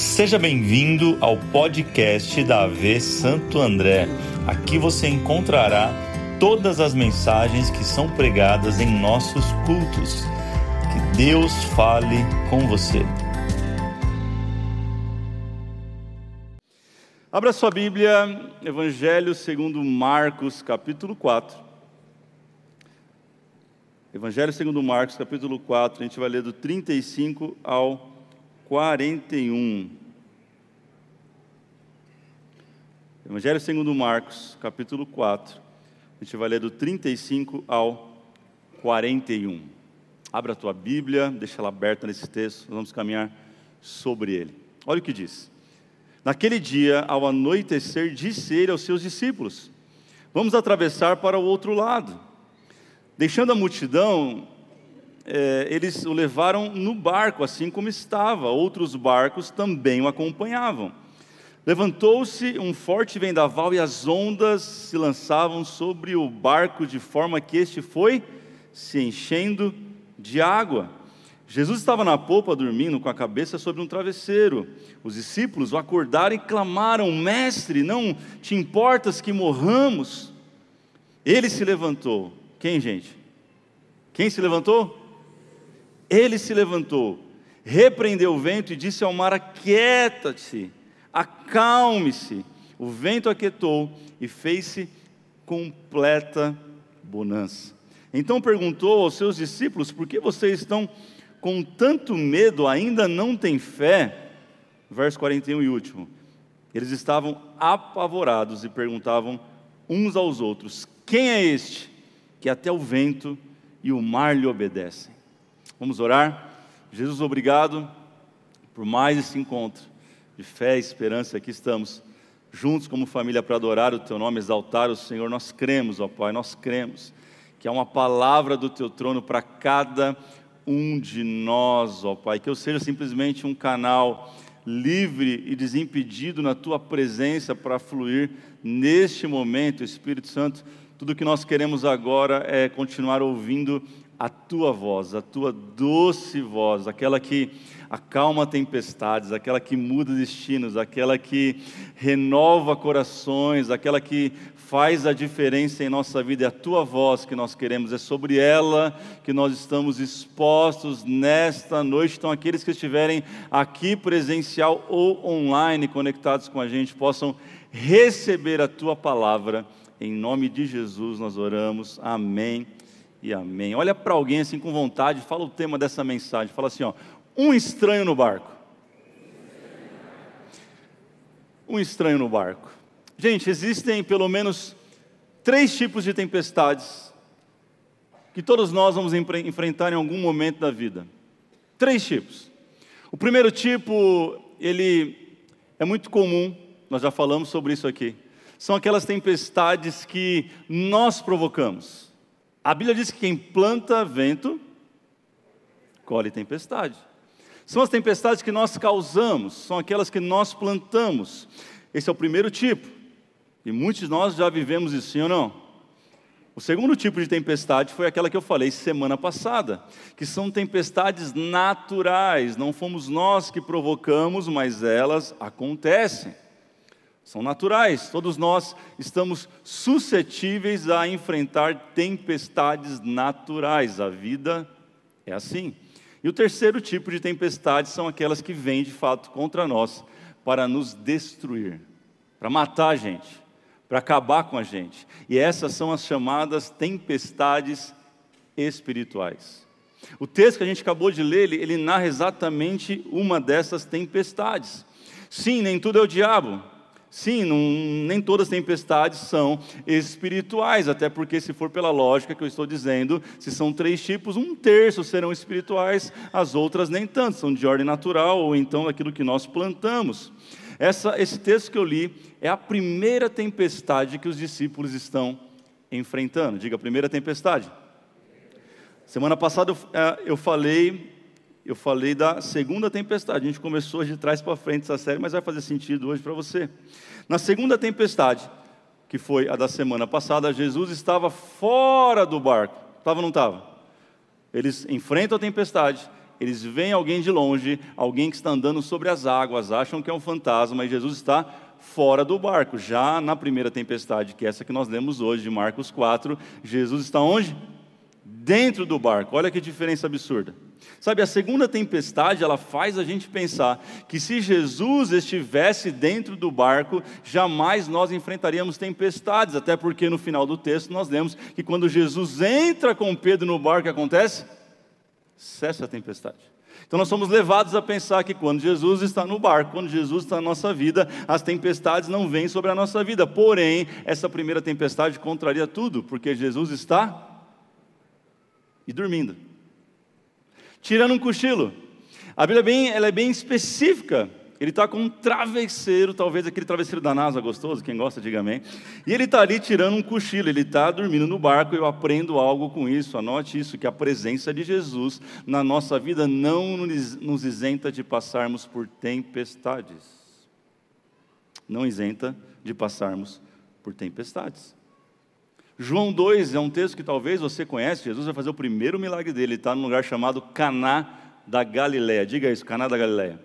Seja bem-vindo ao podcast da AV Santo André. Aqui você encontrará todas as mensagens que são pregadas em nossos cultos. Que Deus fale com você. Abra sua Bíblia, Evangelho segundo Marcos, capítulo 4. Evangelho segundo Marcos, capítulo 4, a gente vai ler do 35 ao 41. Evangelho segundo Marcos, capítulo 4. A gente vai ler do 35 ao 41. Abra a tua Bíblia, deixa ela aberta nesse texto, nós vamos caminhar sobre ele. Olha o que diz. Naquele dia, ao anoitecer, disse ele aos seus discípulos: Vamos atravessar para o outro lado. Deixando a multidão, é, eles o levaram no barco, assim como estava. Outros barcos também o acompanhavam. Levantou-se um forte vendaval e as ondas se lançavam sobre o barco de forma que este foi se enchendo de água. Jesus estava na polpa dormindo com a cabeça sobre um travesseiro. Os discípulos o acordaram e clamaram: Mestre, não te importas que morramos? Ele se levantou. Quem, gente? Quem se levantou? Ele se levantou, repreendeu o vento e disse ao mar: Aquieta-se, acalme-se. O vento aquietou e fez-se completa bonança. Então perguntou aos seus discípulos: Por que vocês estão com tanto medo, ainda não têm fé? Verso 41 e último. Eles estavam apavorados e perguntavam uns aos outros: Quem é este que até o vento e o mar lhe obedecem? Vamos orar? Jesus, obrigado por mais esse encontro de fé e esperança. Aqui estamos juntos como família para adorar o Teu nome, exaltar o Senhor. Nós cremos, ó Pai, nós cremos que há uma palavra do Teu trono para cada um de nós, ó Pai. Que eu seja simplesmente um canal livre e desimpedido na Tua presença para fluir neste momento, Espírito Santo. Tudo que nós queremos agora é continuar ouvindo a tua voz, a tua doce voz, aquela que acalma tempestades, aquela que muda destinos, aquela que renova corações, aquela que faz a diferença em nossa vida, é a tua voz que nós queremos, é sobre ela que nós estamos expostos nesta noite. Então, aqueles que estiverem aqui presencial ou online conectados com a gente, possam receber a tua palavra. Em nome de Jesus nós oramos. Amém e amém. Olha para alguém assim com vontade, fala o tema dessa mensagem. Fala assim, ó, um estranho no barco. Um estranho no barco. Gente, existem pelo menos três tipos de tempestades que todos nós vamos enfrentar em algum momento da vida. Três tipos. O primeiro tipo, ele é muito comum, nós já falamos sobre isso aqui. São aquelas tempestades que nós provocamos. A Bíblia diz que quem planta vento, colhe tempestade. São as tempestades que nós causamos, são aquelas que nós plantamos. Esse é o primeiro tipo. E muitos de nós já vivemos isso, sim ou não? O segundo tipo de tempestade foi aquela que eu falei semana passada, que são tempestades naturais, não fomos nós que provocamos, mas elas acontecem são naturais. Todos nós estamos suscetíveis a enfrentar tempestades naturais. A vida é assim. E o terceiro tipo de tempestades são aquelas que vêm de fato contra nós para nos destruir, para matar a gente, para acabar com a gente. E essas são as chamadas tempestades espirituais. O texto que a gente acabou de ler, ele, ele narra exatamente uma dessas tempestades. Sim, nem tudo é o diabo, Sim, não, nem todas as tempestades são espirituais, até porque, se for pela lógica que eu estou dizendo, se são três tipos, um terço serão espirituais, as outras nem tanto, são de ordem natural ou então daquilo que nós plantamos. Essa, esse texto que eu li é a primeira tempestade que os discípulos estão enfrentando. Diga, primeira tempestade. Semana passada eu, é, eu falei eu falei da segunda tempestade. A gente começou de trás para frente essa série, mas vai fazer sentido hoje para você. Na segunda tempestade, que foi a da semana passada, Jesus estava fora do barco. Estava ou não estava? Eles enfrentam a tempestade, eles veem alguém de longe, alguém que está andando sobre as águas, acham que é um fantasma e Jesus está fora do barco. Já na primeira tempestade, que é essa que nós lemos hoje, de Marcos 4, Jesus está onde? Dentro do barco. Olha que diferença absurda. Sabe, a segunda tempestade, ela faz a gente pensar que se Jesus estivesse dentro do barco, jamais nós enfrentaríamos tempestades, até porque no final do texto nós lemos que quando Jesus entra com Pedro no barco, o que acontece? Cessa a tempestade. Então nós somos levados a pensar que quando Jesus está no barco, quando Jesus está na nossa vida, as tempestades não vêm sobre a nossa vida. Porém, essa primeira tempestade contraria tudo, porque Jesus está e dormindo tirando um cochilo. A Bíblia é bem, ela é bem específica. Ele está com um travesseiro, talvez aquele travesseiro da NASA gostoso, quem gosta, diga amém. E ele está ali tirando um cochilo, ele está dormindo no barco. Eu aprendo algo com isso, anote isso: que a presença de Jesus na nossa vida não nos isenta de passarmos por tempestades. Não isenta de passarmos por tempestades. João 2 é um texto que talvez você conhece. Jesus vai fazer o primeiro milagre dele. Ele está num lugar chamado Caná da Galileia. Diga isso, Caná da Galileia.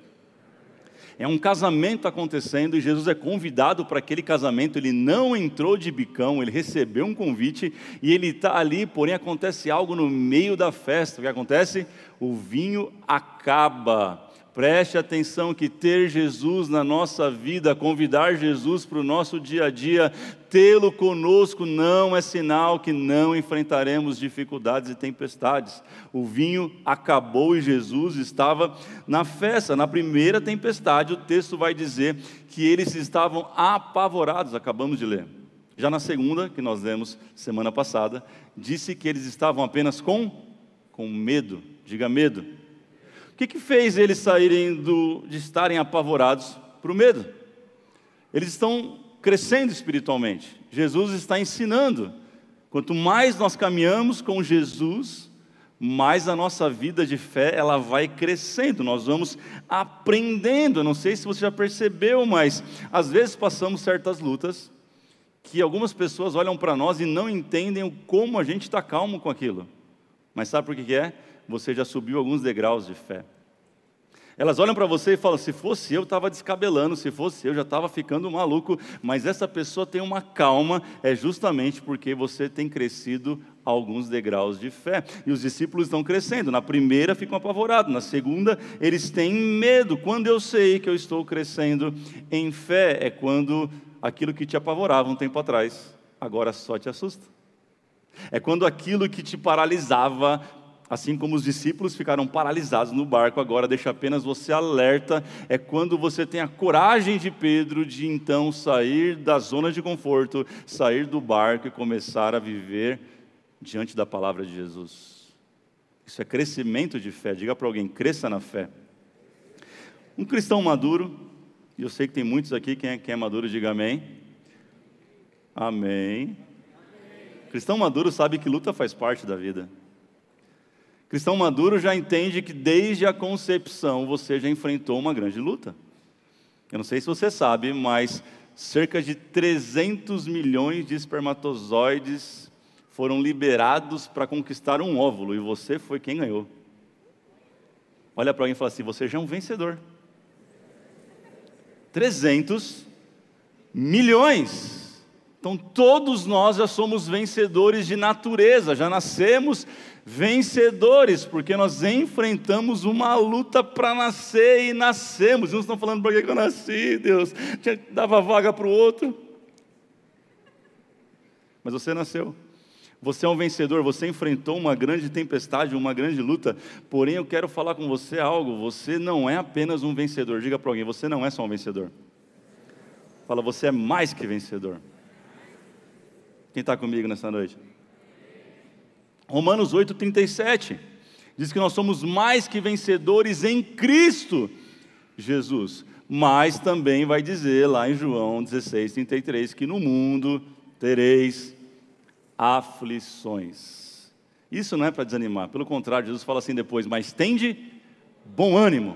É um casamento acontecendo e Jesus é convidado para aquele casamento. Ele não entrou de bicão, ele recebeu um convite e ele está ali, porém acontece algo no meio da festa. O que acontece? O vinho acaba. Preste atenção que ter Jesus na nossa vida, convidar Jesus para o nosso dia a dia, tê-lo conosco não é sinal que não enfrentaremos dificuldades e tempestades. O vinho acabou e Jesus estava na festa. Na primeira tempestade, o texto vai dizer que eles estavam apavorados, acabamos de ler. Já na segunda, que nós lemos semana passada, disse que eles estavam apenas com com medo. Diga medo que, que fez eles saírem do, de estarem apavorados para o medo? Eles estão crescendo espiritualmente. Jesus está ensinando. Quanto mais nós caminhamos com Jesus, mais a nossa vida de fé ela vai crescendo. Nós vamos aprendendo. Eu não sei se você já percebeu, mas às vezes passamos certas lutas que algumas pessoas olham para nós e não entendem como a gente está calmo com aquilo. Mas sabe por que é? Você já subiu alguns degraus de fé. Elas olham para você e falam: se fosse eu, estava descabelando, se fosse eu, já estava ficando maluco. Mas essa pessoa tem uma calma, é justamente porque você tem crescido alguns degraus de fé. E os discípulos estão crescendo. Na primeira ficam apavorados, na segunda eles têm medo. Quando eu sei que eu estou crescendo em fé, é quando aquilo que te apavorava um tempo atrás, agora só te assusta. É quando aquilo que te paralisava Assim como os discípulos ficaram paralisados no barco, agora deixa apenas você alerta. É quando você tem a coragem de Pedro de então sair da zona de conforto, sair do barco e começar a viver diante da palavra de Jesus. Isso é crescimento de fé. Diga para alguém: cresça na fé. Um cristão maduro, e eu sei que tem muitos aqui, quem é, quem é maduro, diga amém. Amém. amém. Cristão maduro sabe que luta faz parte da vida. Cristão maduro já entende que desde a concepção você já enfrentou uma grande luta. Eu não sei se você sabe, mas cerca de 300 milhões de espermatozoides foram liberados para conquistar um óvulo e você foi quem ganhou. Olha para alguém e fala assim: você já é um vencedor. 300 milhões. Então todos nós já somos vencedores de natureza, já nascemos vencedores, porque nós enfrentamos uma luta para nascer e nascemos. Uns estão falando, por que eu nasci, Deus? Dava vaga para o outro. Mas você nasceu. Você é um vencedor, você enfrentou uma grande tempestade, uma grande luta. Porém, eu quero falar com você algo. Você não é apenas um vencedor. Diga para alguém: você não é só um vencedor. Fala, você é mais que vencedor. Quem está comigo nessa noite? Romanos 8,37 diz que nós somos mais que vencedores em Cristo Jesus. Mas também vai dizer lá em João 16,33 que no mundo tereis aflições. Isso não é para desanimar, pelo contrário, Jesus fala assim depois: mas tende bom ânimo.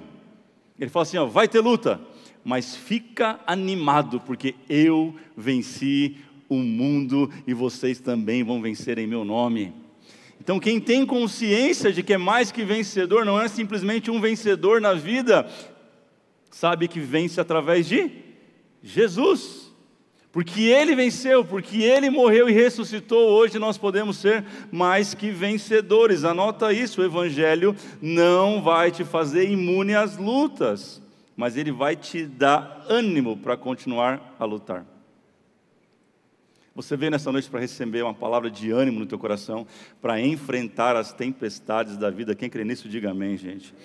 Ele fala assim: ó, vai ter luta, mas fica animado, porque eu venci o mundo e vocês também vão vencer em meu nome. Então, quem tem consciência de que é mais que vencedor, não é simplesmente um vencedor na vida, sabe que vence através de Jesus. Porque ele venceu, porque ele morreu e ressuscitou, hoje nós podemos ser mais que vencedores. Anota isso: o Evangelho não vai te fazer imune às lutas, mas ele vai te dar ânimo para continuar a lutar. Você veio nessa noite para receber uma palavra de ânimo no teu coração, para enfrentar as tempestades da vida. Quem crê nisso, diga amém, gente.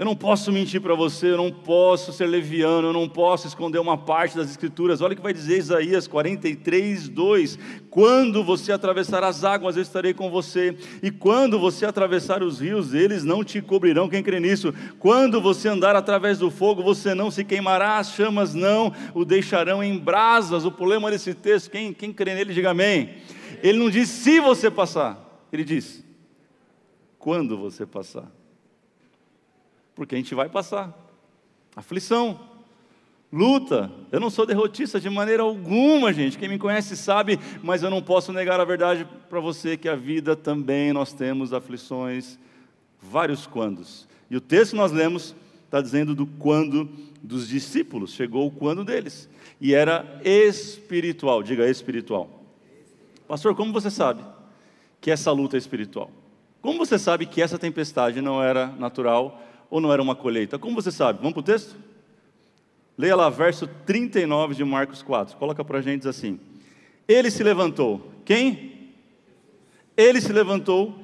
Eu não posso mentir para você, eu não posso ser leviano, eu não posso esconder uma parte das Escrituras. Olha o que vai dizer Isaías 43, 2: Quando você atravessar as águas, eu estarei com você, e quando você atravessar os rios, eles não te cobrirão. Quem crê nisso? Quando você andar através do fogo, você não se queimará, as chamas não o deixarão em brasas. O problema desse texto, quem, quem crê nele, diga amém. Ele não diz se você passar, ele diz quando você passar porque a gente vai passar. Aflição, luta. Eu não sou derrotista de maneira alguma, gente. Quem me conhece sabe, mas eu não posso negar a verdade para você que a vida também nós temos aflições, vários quandos. E o texto que nós lemos está dizendo do quando dos discípulos, chegou o quando deles. E era espiritual, diga espiritual. Pastor, como você sabe que essa luta é espiritual? Como você sabe que essa tempestade não era natural, ou não era uma colheita? Como você sabe? Vamos para o texto? Leia lá verso 39 de Marcos 4. Coloca para a gente assim: Ele se levantou. Quem? Ele se levantou,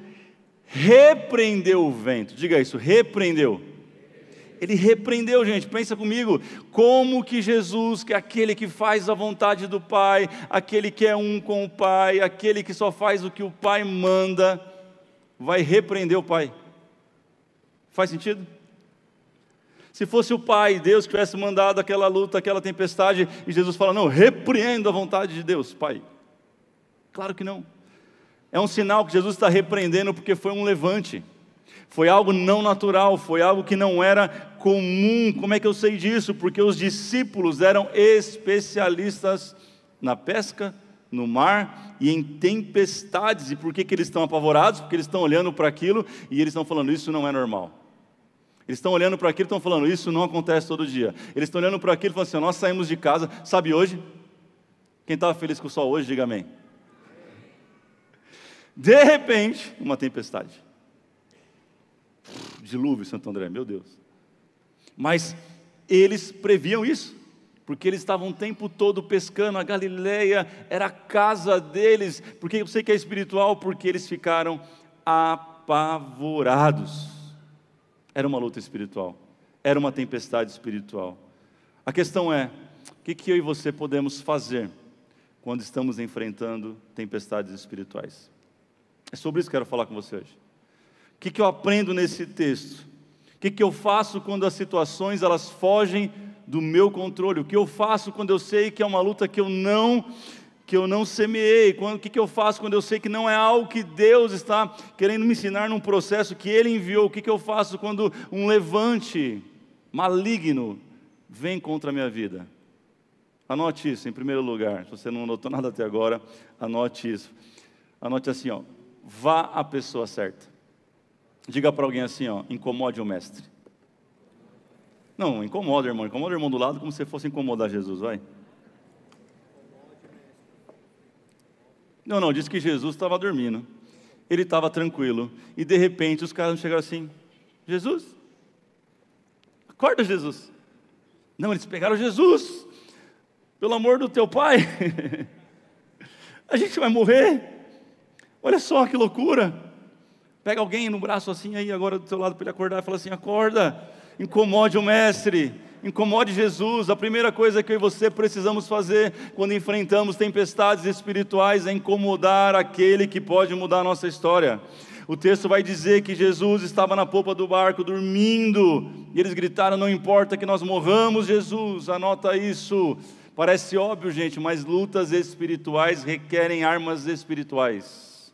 repreendeu o vento. Diga isso, repreendeu. Ele repreendeu, gente. Pensa comigo, como que Jesus, que é aquele que faz a vontade do Pai, aquele que é um com o Pai, aquele que só faz o que o Pai manda, vai repreender o Pai? Faz sentido? Se fosse o Pai, Deus, que tivesse mandado aquela luta, aquela tempestade, e Jesus fala: Não, repreendo a vontade de Deus, Pai. Claro que não. É um sinal que Jesus está repreendendo porque foi um levante. Foi algo não natural, foi algo que não era comum. Como é que eu sei disso? Porque os discípulos eram especialistas na pesca, no mar e em tempestades. E por que, que eles estão apavorados? Porque eles estão olhando para aquilo e eles estão falando: Isso não é normal. Eles estão olhando para aquilo e estão falando, isso não acontece todo dia. Eles estão olhando para aquilo e falando assim, nós saímos de casa, sabe hoje? Quem estava feliz com o sol hoje, diga amém. De repente, uma tempestade. Dilúvio, Santo André, meu Deus. Mas eles previam isso, porque eles estavam o tempo todo pescando, a Galileia era a casa deles, porque eu sei que é espiritual, porque eles ficaram apavorados. Era uma luta espiritual, era uma tempestade espiritual. A questão é: o que, que eu e você podemos fazer quando estamos enfrentando tempestades espirituais? É sobre isso que eu quero falar com você hoje. O que, que eu aprendo nesse texto? O que, que eu faço quando as situações elas fogem do meu controle? O que eu faço quando eu sei que é uma luta que eu não que eu não semeei? o que, que eu faço quando eu sei que não é algo que Deus está querendo me ensinar num processo que Ele enviou? O que, que eu faço quando um levante maligno vem contra a minha vida? Anote isso em primeiro lugar. Se você não anotou nada até agora, anote isso. Anote assim, ó. Vá à pessoa certa. Diga para alguém assim, ó. Incomode o mestre. Não, incomoda, irmão. Incomoda o irmão do lado como se fosse incomodar Jesus, vai. Não, não, disse que Jesus estava dormindo. Ele estava tranquilo. E de repente os caras chegaram assim: Jesus, acorda, Jesus. Não, eles pegaram Jesus. Pelo amor do teu pai, a gente vai morrer. Olha só que loucura. Pega alguém no braço assim aí agora do teu lado para ele acordar e fala assim: acorda, incomode o mestre incomode Jesus. A primeira coisa que eu e você precisamos fazer quando enfrentamos tempestades espirituais é incomodar aquele que pode mudar a nossa história. O texto vai dizer que Jesus estava na popa do barco dormindo, e eles gritaram: Não importa que nós morramos, Jesus, anota isso. Parece óbvio, gente, mas lutas espirituais requerem armas espirituais.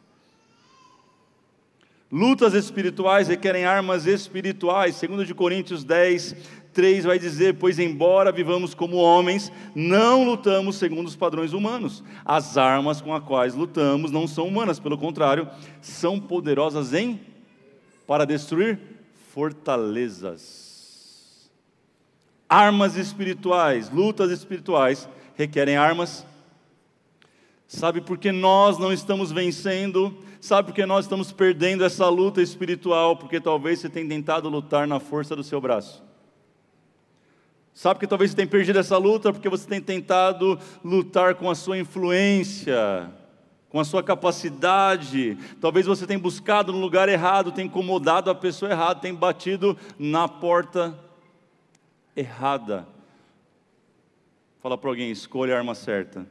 Lutas espirituais requerem armas espirituais. Segundo de Coríntios 10, 3 vai dizer: Pois embora vivamos como homens, não lutamos segundo os padrões humanos. As armas com as quais lutamos não são humanas, pelo contrário, são poderosas em para destruir fortalezas. Armas espirituais, lutas espirituais requerem armas. Sabe por que nós não estamos vencendo? Sabe por que nós estamos perdendo essa luta espiritual? Porque talvez você tenha tentado lutar na força do seu braço. Sabe que talvez você tenha perdido essa luta porque você tem tentado lutar com a sua influência, com a sua capacidade. Talvez você tenha buscado no lugar errado, tenha incomodado a pessoa errada, tenha batido na porta errada. Fala para alguém, escolha a arma certa.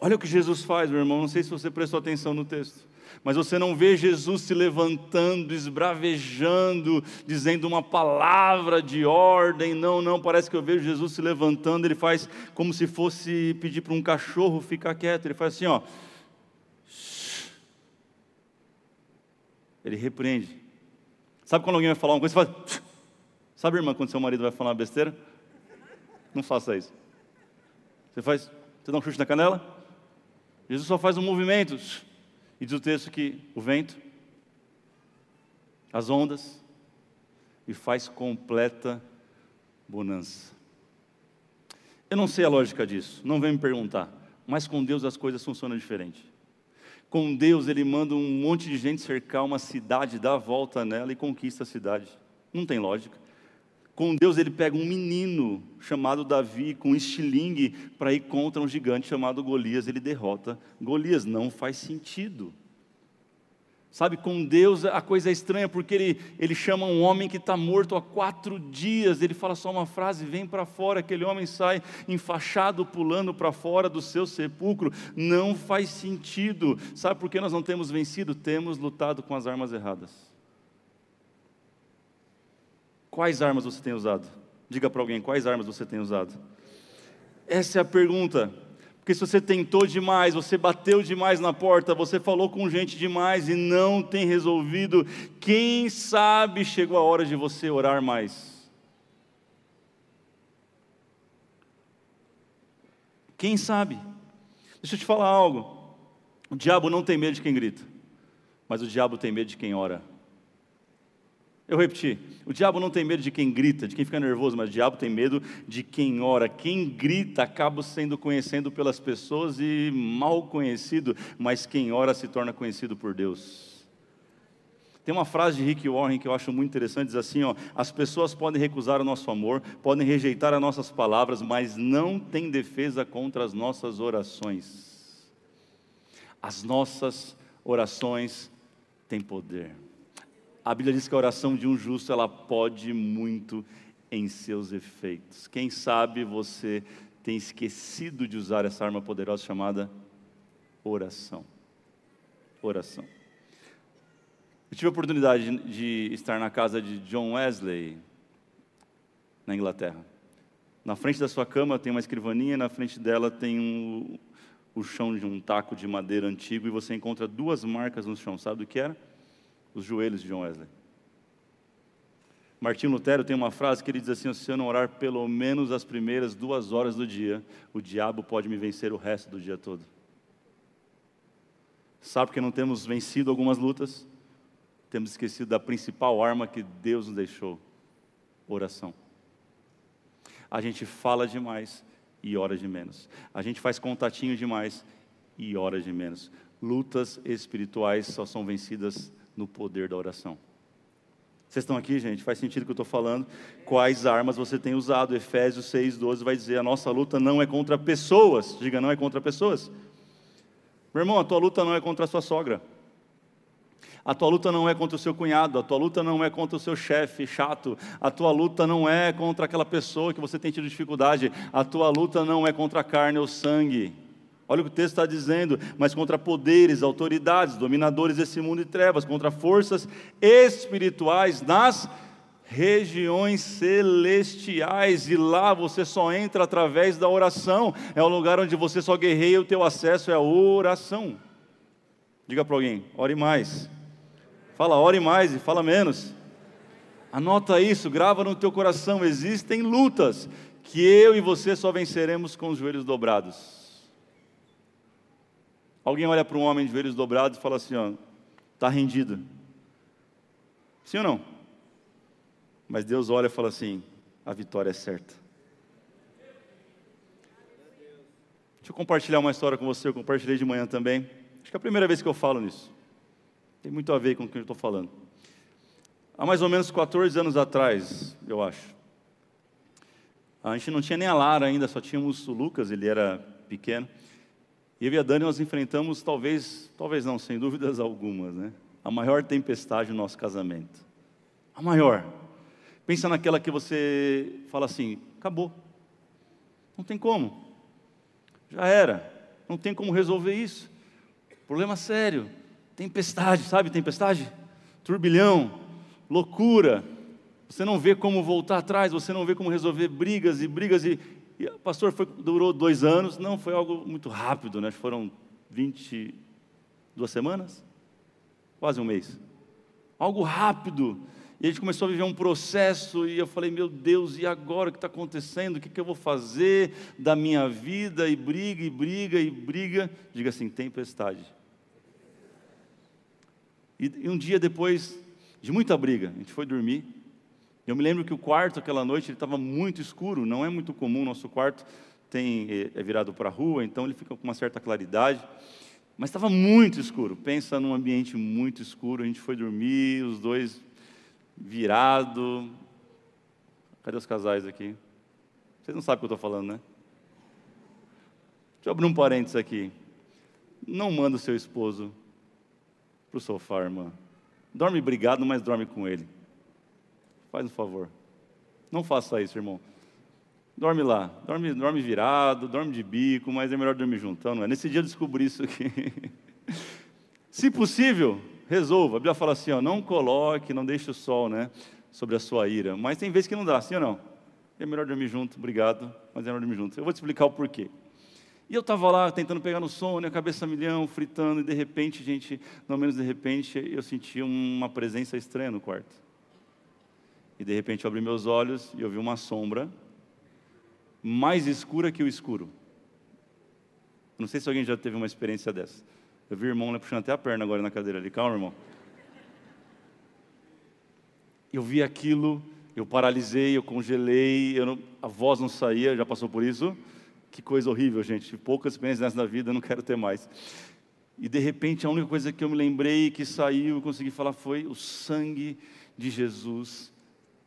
Olha o que Jesus faz, meu irmão. Não sei se você prestou atenção no texto mas você não vê Jesus se levantando, esbravejando, dizendo uma palavra de ordem. Não, não, parece que eu vejo Jesus se levantando, ele faz como se fosse pedir para um cachorro ficar quieto. Ele faz assim, ó. Ele repreende. Sabe quando alguém vai falar uma coisa, você faz. Sabe, irmã, quando seu marido vai falar uma besteira? Não faça isso. Você faz, você dá um chute na canela? Jesus só faz um movimento. E diz o texto que o vento, as ondas, e faz completa bonança. Eu não sei a lógica disso, não vem me perguntar, mas com Deus as coisas funcionam diferente. Com Deus ele manda um monte de gente cercar uma cidade, dá a volta nela e conquista a cidade. Não tem lógica. Com Deus ele pega um menino chamado Davi com um estilingue para ir contra um gigante chamado Golias, ele derrota Golias, não faz sentido. Sabe, com Deus a coisa é estranha, porque ele, ele chama um homem que está morto há quatro dias, ele fala só uma frase: vem para fora. Aquele homem sai enfaixado, pulando para fora do seu sepulcro. Não faz sentido. Sabe por que nós não temos vencido? Temos lutado com as armas erradas. Quais armas você tem usado? Diga para alguém: quais armas você tem usado? Essa é a pergunta. Porque se você tentou demais, você bateu demais na porta, você falou com gente demais e não tem resolvido, quem sabe chegou a hora de você orar mais. Quem sabe? Deixa eu te falar algo. O diabo não tem medo de quem grita, mas o diabo tem medo de quem ora. Eu repeti, o diabo não tem medo de quem grita, de quem fica nervoso, mas o diabo tem medo de quem ora. Quem grita acaba sendo conhecido pelas pessoas e mal conhecido, mas quem ora se torna conhecido por Deus. Tem uma frase de Rick Warren que eu acho muito interessante, diz assim, ó, as pessoas podem recusar o nosso amor, podem rejeitar as nossas palavras, mas não tem defesa contra as nossas orações. As nossas orações têm poder. A Bíblia diz que a oração de um justo ela pode muito em seus efeitos. Quem sabe você tem esquecido de usar essa arma poderosa chamada oração. Oração. Eu tive a oportunidade de estar na casa de John Wesley, na Inglaterra. Na frente da sua cama tem uma escrivaninha, na frente dela tem um, o chão de um taco de madeira antigo e você encontra duas marcas no chão. Sabe do que era? Os joelhos de John Wesley. Martinho Lutero tem uma frase que ele diz assim: se eu não orar pelo menos as primeiras duas horas do dia, o diabo pode me vencer o resto do dia todo. Sabe que não temos vencido algumas lutas? Temos esquecido da principal arma que Deus nos deixou: oração. A gente fala demais e ora de menos. A gente faz contatinho demais e ora de menos. Lutas espirituais só são vencidas no poder da oração. Vocês estão aqui, gente? Faz sentido o que eu estou falando? Quais armas você tem usado? Efésios 6,12 vai dizer: a nossa luta não é contra pessoas. Diga, não é contra pessoas. Meu irmão, a tua luta não é contra a sua sogra. A tua luta não é contra o seu cunhado, a tua luta não é contra o seu chefe chato, a tua luta não é contra aquela pessoa que você tem tido dificuldade, a tua luta não é contra a carne ou sangue. Olha o que o texto está dizendo, mas contra poderes, autoridades, dominadores desse mundo de trevas, contra forças espirituais nas regiões celestiais, e lá você só entra através da oração, é o lugar onde você só guerreia, o teu acesso é a oração. Diga para alguém, ore mais. Fala, ore mais e fala menos. Anota isso, grava no teu coração. Existem lutas que eu e você só venceremos com os joelhos dobrados. Alguém olha para um homem de joelhos dobrados e fala assim: ó, está rendido. Sim ou não? Mas Deus olha e fala assim: a vitória é certa. Deixa eu compartilhar uma história com você, eu compartilhei de manhã também. Acho que é a primeira vez que eu falo nisso. Tem muito a ver com o que eu estou falando. Há mais ou menos 14 anos atrás, eu acho. A gente não tinha nem a Lara ainda, só tínhamos o Lucas, ele era pequeno. E eu e a Dani nós enfrentamos, talvez, talvez não, sem dúvidas algumas, né? A maior tempestade no nosso casamento. A maior. Pensa naquela que você fala assim: acabou. Não tem como. Já era. Não tem como resolver isso. Problema sério. Tempestade, sabe tempestade? Turbilhão, loucura. Você não vê como voltar atrás, você não vê como resolver brigas e brigas. E, e pastor, foi, durou dois anos. Não, foi algo muito rápido, né? Foram 22 semanas? Quase um mês. Algo rápido. E a gente começou a viver um processo, e eu falei, meu Deus, e agora o que está acontecendo? O que, que eu vou fazer da minha vida? E briga, e briga, e briga. Diga assim: tempestade. E, e um dia depois de muita briga, a gente foi dormir. Eu me lembro que o quarto aquela noite ele estava muito escuro, não é muito comum, nosso quarto tem, é, é virado para a rua, então ele fica com uma certa claridade. Mas estava muito escuro. Pensa num ambiente muito escuro. A gente foi dormir, os dois virado. Cadê os casais aqui? Vocês não sabem o que eu estou falando, né? Deixa eu abrir um parênteses aqui. Não manda o seu esposo para o sofá, irmã. Dorme brigado, mas dorme com ele. Faz um favor. Não faça isso, irmão. Dorme lá, dorme, dorme virado, dorme de bico, mas é melhor dormir juntão, não é? Nesse dia eu descobri isso aqui. Se possível, resolva. A Bíblia fala assim, ó, não coloque, não deixe o sol, né, sobre a sua ira. Mas tem vezes que não dá, sim ou não? É melhor dormir junto, obrigado, mas é melhor dormir junto. Eu vou te explicar o porquê. E eu estava lá tentando pegar no sono, né, cabeça a milhão, fritando, e de repente, gente, não menos de repente, eu senti uma presença estranha no quarto. E de repente eu abri meus olhos e eu vi uma sombra mais escura que o escuro. Não sei se alguém já teve uma experiência dessa. Eu vi o irmão puxando até a perna agora na cadeira ali. Calma, irmão. Eu vi aquilo, eu paralisei, eu congelei, eu não, a voz não saía, já passou por isso? Que coisa horrível, gente. Poucas experiências nessa da vida, eu não quero ter mais. E de repente a única coisa que eu me lembrei que saiu, consegui falar foi: o sangue de Jesus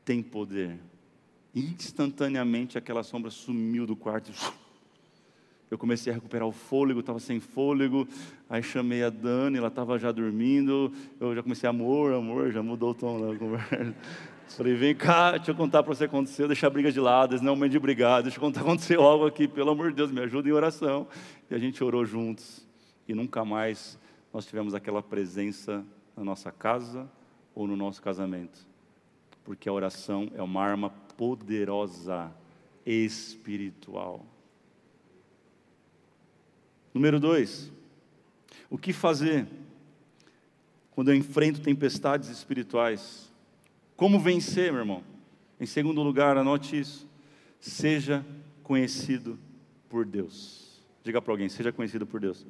tem poder. Instantaneamente aquela sombra sumiu do quarto eu comecei a recuperar o fôlego, estava sem fôlego, aí chamei a Dani, ela estava já dormindo, eu já comecei, amor, amor, já mudou o tom da conversa. Falei, vem cá, deixa eu contar para você o que aconteceu, deixa a briga de lado, não homem de brigar, deixa eu contar aconteceu algo aqui, pelo amor de Deus, me ajuda em oração. E a gente orou juntos, e nunca mais nós tivemos aquela presença na nossa casa ou no nosso casamento, porque a oração é uma arma poderosa, espiritual. Número dois, o que fazer quando eu enfrento tempestades espirituais? Como vencer, meu irmão? Em segundo lugar, anote isso: seja conhecido por Deus. Diga para alguém: seja conhecido por Deus.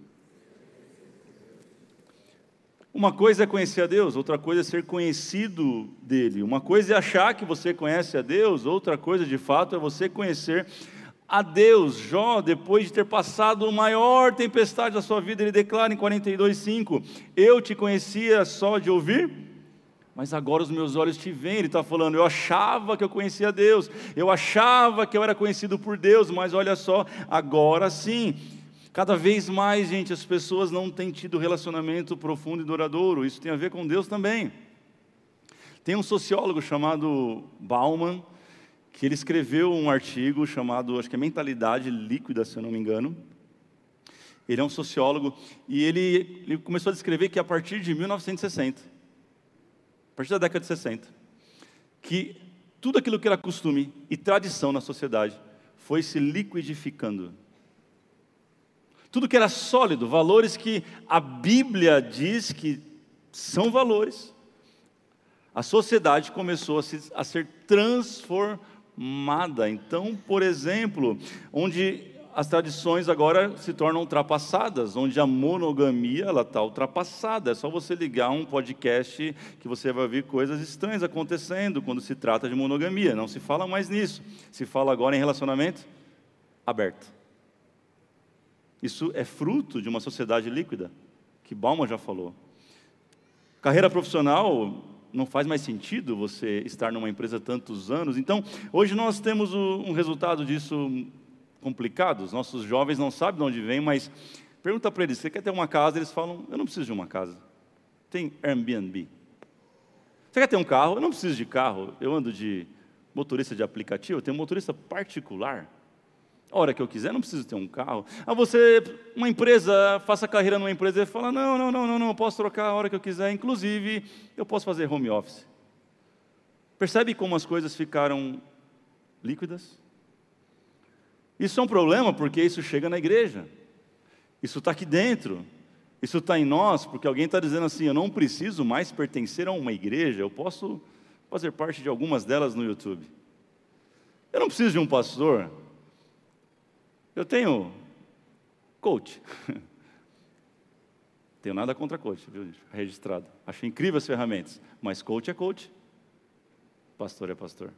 Uma coisa é conhecer a Deus, outra coisa é ser conhecido dele. Uma coisa é achar que você conhece a Deus, outra coisa de fato é você conhecer a Deus. Jó, depois de ter passado a maior tempestade da sua vida, ele declara em 42,5: Eu te conhecia só de ouvir, mas agora os meus olhos te veem. Ele está falando, eu achava que eu conhecia Deus, eu achava que eu era conhecido por Deus, mas olha só, agora sim. Cada vez mais, gente, as pessoas não têm tido relacionamento profundo e duradouro, isso tem a ver com Deus também. Tem um sociólogo chamado Bauman, que ele escreveu um artigo chamado, acho que é Mentalidade Líquida, se eu não me engano. Ele é um sociólogo e ele, ele começou a descrever que a partir de 1960, a partir da década de 60, que tudo aquilo que era costume e tradição na sociedade foi se liquidificando. Tudo que era sólido, valores que a Bíblia diz que são valores, a sociedade começou a, se, a ser transformada. Então, por exemplo, onde as tradições agora se tornam ultrapassadas, onde a monogamia ela está ultrapassada. É só você ligar um podcast que você vai ouvir coisas estranhas acontecendo quando se trata de monogamia. Não se fala mais nisso. Se fala agora em relacionamento aberto. Isso é fruto de uma sociedade líquida, que Bauman já falou. Carreira profissional não faz mais sentido você estar numa empresa tantos anos. Então, hoje nós temos um resultado disso complicado, os nossos jovens não sabem de onde vem, mas pergunta para eles: você quer ter uma casa? Eles falam: eu não preciso de uma casa. Tem Airbnb. Você quer ter um carro? Eu não preciso de carro. Eu ando de motorista de aplicativo, eu tenho um motorista particular. A hora que eu quiser, não preciso ter um carro. Ah, você, uma empresa, faça carreira numa empresa e fala: não, não, não, não, não, eu posso trocar a hora que eu quiser. Inclusive, eu posso fazer home office. Percebe como as coisas ficaram líquidas? Isso é um problema porque isso chega na igreja. Isso está aqui dentro. Isso está em nós, porque alguém está dizendo assim: eu não preciso mais pertencer a uma igreja, eu posso fazer parte de algumas delas no YouTube. Eu não preciso de um pastor. Eu tenho coach. tenho nada contra coach, viu? Registrado. Acho incrível as ferramentas. Mas coach é coach. Pastor é pastor.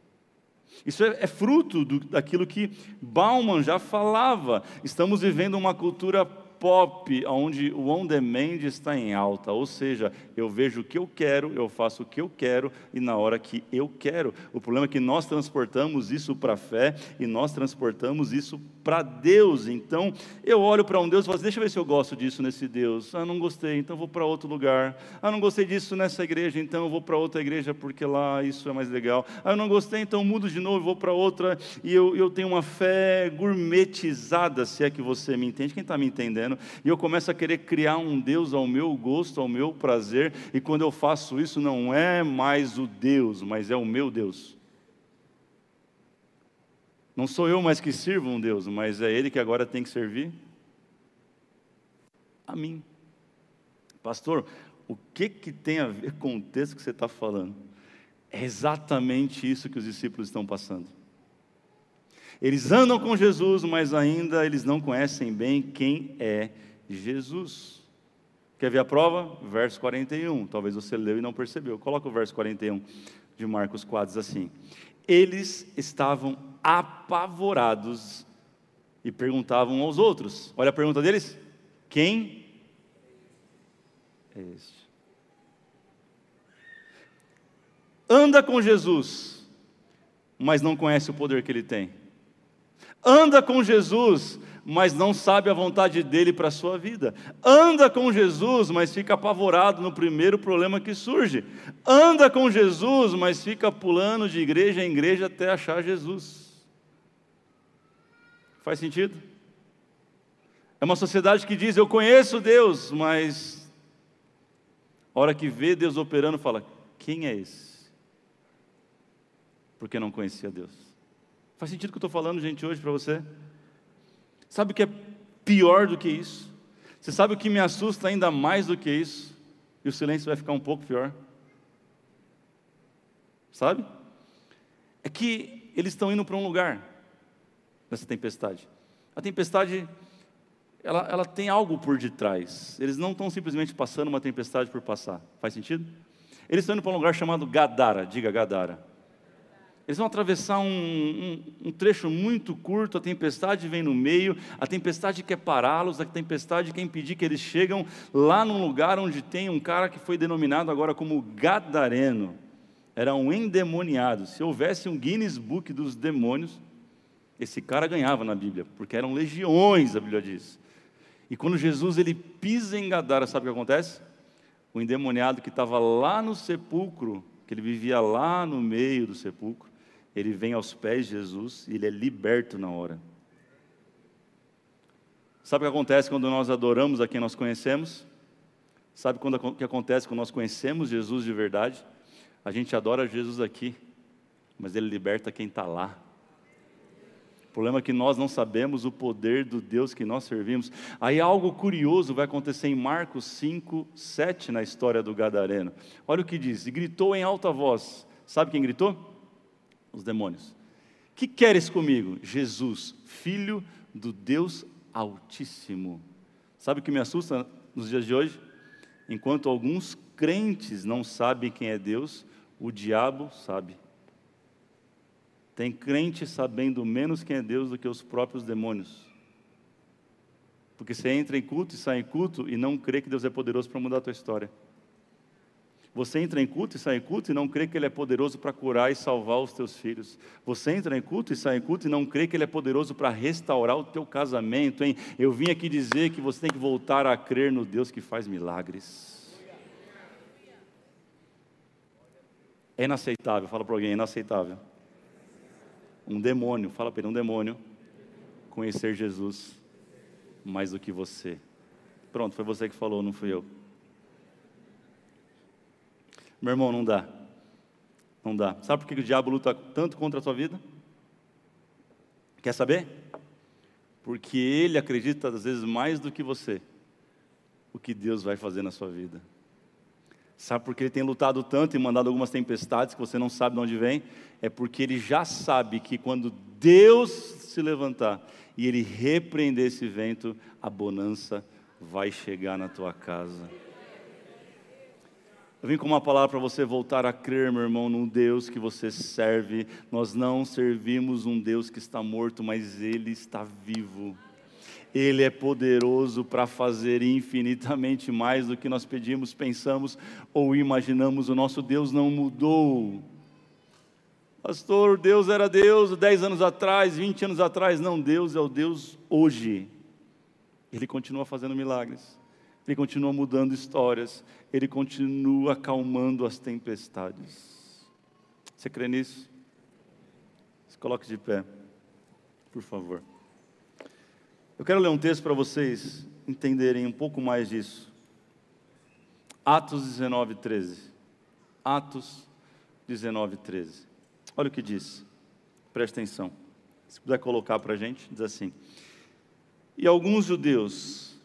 Isso é, é fruto do, daquilo que Bauman já falava. Estamos vivendo uma cultura pop, onde o on demand está em alta, ou seja, eu vejo o que eu quero, eu faço o que eu quero e na hora que eu quero. O problema é que nós transportamos isso para a fé e nós transportamos isso para Deus. Então, eu olho para um Deus e falo, assim, deixa eu ver se eu gosto disso nesse Deus. Ah, não gostei, então vou para outro lugar. Ah, não gostei disso nessa igreja, então eu vou para outra igreja porque lá isso é mais legal. Ah, eu não gostei, então mudo de novo, vou para outra. E eu, eu tenho uma fé gourmetizada, se é que você me entende. Quem está me entendendo? e eu começo a querer criar um Deus ao meu gosto, ao meu prazer, e quando eu faço isso, não é mais o Deus, mas é o meu Deus. Não sou eu mais que sirvo um Deus, mas é Ele que agora tem que servir a mim. Pastor, o que, que tem a ver com o texto que você está falando? É exatamente isso que os discípulos estão passando. Eles andam com Jesus, mas ainda eles não conhecem bem quem é Jesus. Quer ver a prova? Verso 41. Talvez você leu e não percebeu. Coloca o verso 41 de Marcos 4, diz assim: Eles estavam apavorados e perguntavam aos outros. Olha a pergunta deles: Quem é este? Anda com Jesus, mas não conhece o poder que ele tem anda com Jesus, mas não sabe a vontade dele para a sua vida. Anda com Jesus, mas fica apavorado no primeiro problema que surge. Anda com Jesus, mas fica pulando de igreja em igreja até achar Jesus. Faz sentido? É uma sociedade que diz: Eu conheço Deus, mas a hora que vê Deus operando, fala: Quem é esse? Porque não conhecia Deus. Faz sentido o que eu estou falando, gente, hoje para você? Sabe o que é pior do que isso? Você sabe o que me assusta ainda mais do que isso? E o silêncio vai ficar um pouco pior. Sabe? É que eles estão indo para um lugar nessa tempestade. A tempestade, ela, ela tem algo por detrás. Eles não estão simplesmente passando uma tempestade por passar. Faz sentido? Eles estão indo para um lugar chamado Gadara. Diga Gadara. Eles vão atravessar um, um, um, trecho muito curto, a tempestade vem no meio, a tempestade quer pará-los, a tempestade quer impedir que eles chegam lá num lugar onde tem um cara que foi denominado agora como Gadareno. Era um endemoniado. Se houvesse um Guinness Book dos demônios, esse cara ganhava na Bíblia, porque eram legiões, a Bíblia diz. E quando Jesus ele pisa em Gadara, sabe o que acontece? O endemoniado que estava lá no sepulcro, que ele vivia lá no meio do sepulcro, ele vem aos pés de Jesus e ele é liberto na hora. Sabe o que acontece quando nós adoramos a quem nós conhecemos? Sabe quando, o que acontece quando nós conhecemos Jesus de verdade? A gente adora Jesus aqui, mas ele liberta quem está lá. O problema é que nós não sabemos o poder do Deus que nós servimos. Aí algo curioso vai acontecer em Marcos 5, 7, na história do Gadareno. Olha o que diz: e gritou em alta voz. Sabe quem gritou? Os demônios. Que queres comigo? Jesus, filho do Deus Altíssimo. Sabe o que me assusta nos dias de hoje? Enquanto alguns crentes não sabem quem é Deus, o diabo sabe. Tem crente sabendo menos quem é Deus do que os próprios demônios. Porque você entra em culto e sai em culto e não crê que Deus é poderoso para mudar a tua história. Você entra em culto e sai em culto e não crê que Ele é poderoso para curar e salvar os teus filhos. Você entra em culto e sai em culto e não crê que Ele é poderoso para restaurar o teu casamento. Hein? Eu vim aqui dizer que você tem que voltar a crer no Deus que faz milagres. É inaceitável, fala para alguém, é inaceitável um demônio, fala para ele, um demônio, conhecer Jesus mais do que você. Pronto, foi você que falou, não fui eu. Meu irmão, não dá. Não dá. Sabe por que o diabo luta tanto contra a sua vida? Quer saber? Porque ele acredita, às vezes, mais do que você, o que Deus vai fazer na sua vida. Sabe por que ele tem lutado tanto e mandado algumas tempestades que você não sabe de onde vem? É porque ele já sabe que quando Deus se levantar e ele repreender esse vento, a bonança vai chegar na tua casa. Eu vim com uma palavra para você voltar a crer, meu irmão, num Deus que você serve. Nós não servimos um Deus que está morto, mas Ele está vivo. Ele é poderoso para fazer infinitamente mais do que nós pedimos, pensamos ou imaginamos. O nosso Deus não mudou. Pastor, Deus era Deus 10 anos atrás, 20 anos atrás. Não, Deus é o Deus hoje. Ele continua fazendo milagres. Ele continua mudando histórias. Ele continua acalmando as tempestades. Você crê nisso? Se coloque de pé, por favor. Eu quero ler um texto para vocês entenderem um pouco mais disso. Atos 19, 13. Atos 19, 13. Olha o que diz. Presta atenção. Se puder colocar para a gente, diz assim. E alguns judeus,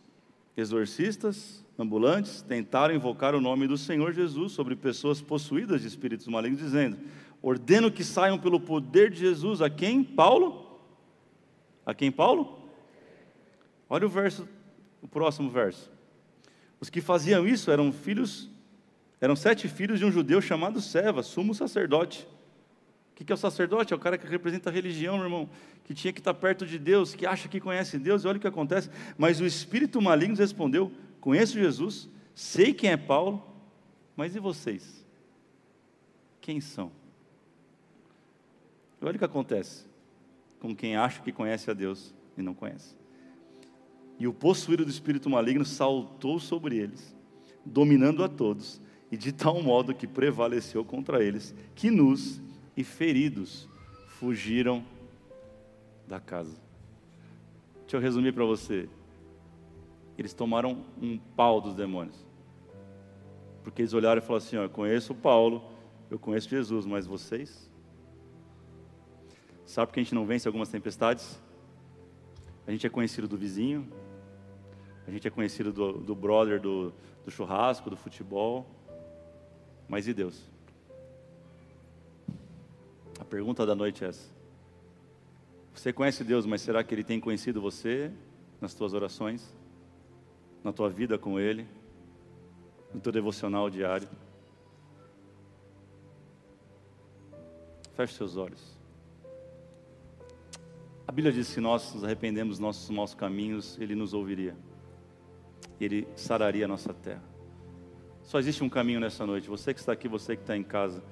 exorcistas, ambulantes, tentaram invocar o nome do Senhor Jesus sobre pessoas possuídas de espíritos malignos, dizendo: Ordeno que saiam pelo poder de Jesus. A quem? Paulo? A quem Paulo? Olha o verso, o próximo verso. Os que faziam isso eram filhos, eram sete filhos de um judeu chamado Seva, sumo sacerdote. O que é o sacerdote? É o cara que representa a religião, meu irmão, que tinha que estar perto de Deus, que acha que conhece Deus, e olha o que acontece. Mas o espírito maligno respondeu: Conheço Jesus, sei quem é Paulo, mas e vocês? Quem são? Olha o que acontece com quem acha que conhece a Deus e não conhece. E o possuído do espírito maligno saltou sobre eles, dominando a todos, e de tal modo que prevaleceu contra eles, que nus e feridos fugiram da casa. Deixa eu resumir para você. Eles tomaram um pau dos demônios. Porque eles olharam e falaram assim: ó, Eu conheço Paulo, eu conheço Jesus, mas vocês? Sabe por que a gente não vence algumas tempestades? A gente é conhecido do vizinho, a gente é conhecido do, do brother do, do churrasco, do futebol. Mas e Deus? A pergunta da noite é essa. Você conhece Deus, mas será que Ele tem conhecido você nas tuas orações, na tua vida com Ele, no teu devocional diário? Feche seus olhos. A Bíblia diz que se nós nos arrependemos dos nossos maus caminhos, Ele nos ouviria. Ele sararia a nossa terra. Só existe um caminho nessa noite. Você que está aqui, você que está em casa.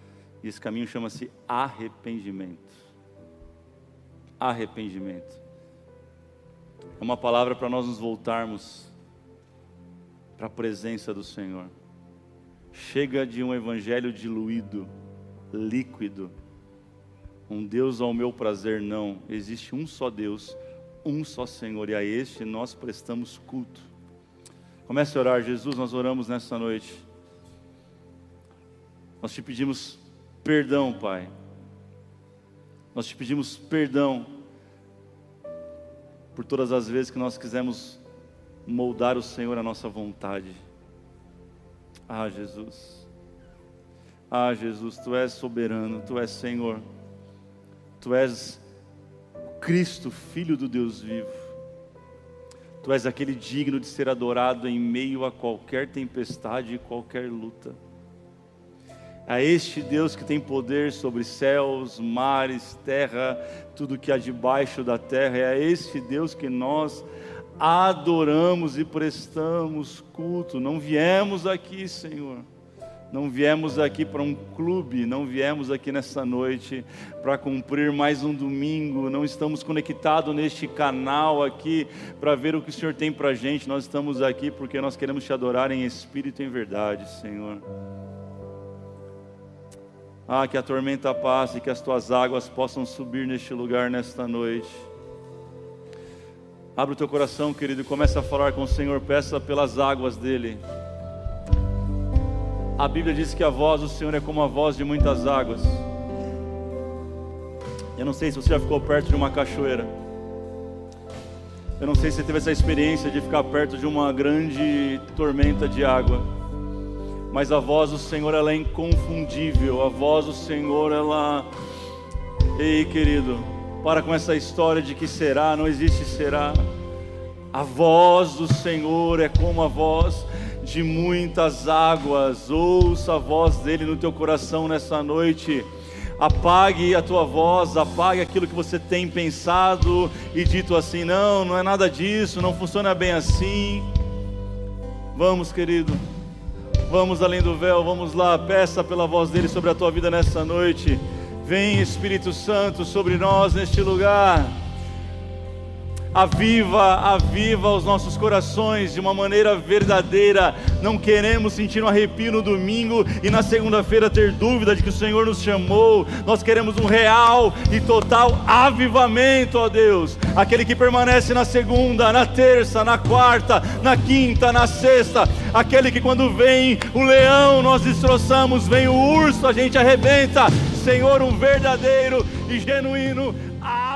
E esse caminho chama-se arrependimento. Arrependimento. É uma palavra para nós nos voltarmos para a presença do Senhor. Chega de um evangelho diluído, líquido. Um Deus ao meu prazer, não. Existe um só Deus, um só Senhor, e a este nós prestamos culto. Comece a orar, Jesus, nós oramos nessa noite. Nós te pedimos perdão, Pai. Nós te pedimos perdão por todas as vezes que nós quisemos moldar o Senhor à nossa vontade. Ah, Jesus. Ah, Jesus, tu és soberano, tu és Senhor. Tu és Cristo, Filho do Deus vivo. Tu és aquele digno de ser adorado em meio a qualquer tempestade e qualquer luta. A este Deus que tem poder sobre céus, mares, terra, tudo que há debaixo da terra, é a este Deus que nós adoramos e prestamos culto. Não viemos aqui, Senhor. Não viemos aqui para um clube, não viemos aqui nessa noite para cumprir mais um domingo, não estamos conectados neste canal aqui para ver o que o Senhor tem para a gente, nós estamos aqui porque nós queremos te adorar em espírito e em verdade, Senhor. Ah, que a tormenta passe, que as tuas águas possam subir neste lugar nesta noite. Abra o teu coração, querido, e começa a falar com o Senhor, peça pelas águas dele. A Bíblia diz que a voz do Senhor é como a voz de muitas águas. Eu não sei se você já ficou perto de uma cachoeira. Eu não sei se você teve essa experiência de ficar perto de uma grande tormenta de água. Mas a voz do Senhor ela é inconfundível. A voz do Senhor ela Ei, querido, para com essa história de que será, não existe será. A voz do Senhor é como a voz de muitas águas. Ouça a voz dele no teu coração nessa noite. Apague a tua voz, apague aquilo que você tem pensado e dito assim: não, não é nada disso, não funciona bem assim. Vamos, querido, vamos além do véu, vamos lá, peça pela voz dele sobre a tua vida nessa noite. Vem Espírito Santo sobre nós neste lugar. Aviva, aviva os nossos corações de uma maneira verdadeira. Não queremos sentir um arrepio no domingo e na segunda-feira ter dúvida de que o Senhor nos chamou. Nós queremos um real e total avivamento, ó Deus. Aquele que permanece na segunda, na terça, na quarta, na quinta, na sexta. Aquele que quando vem o leão nós destroçamos, vem o urso, a gente arrebenta. Senhor, um verdadeiro e genuíno avivamento.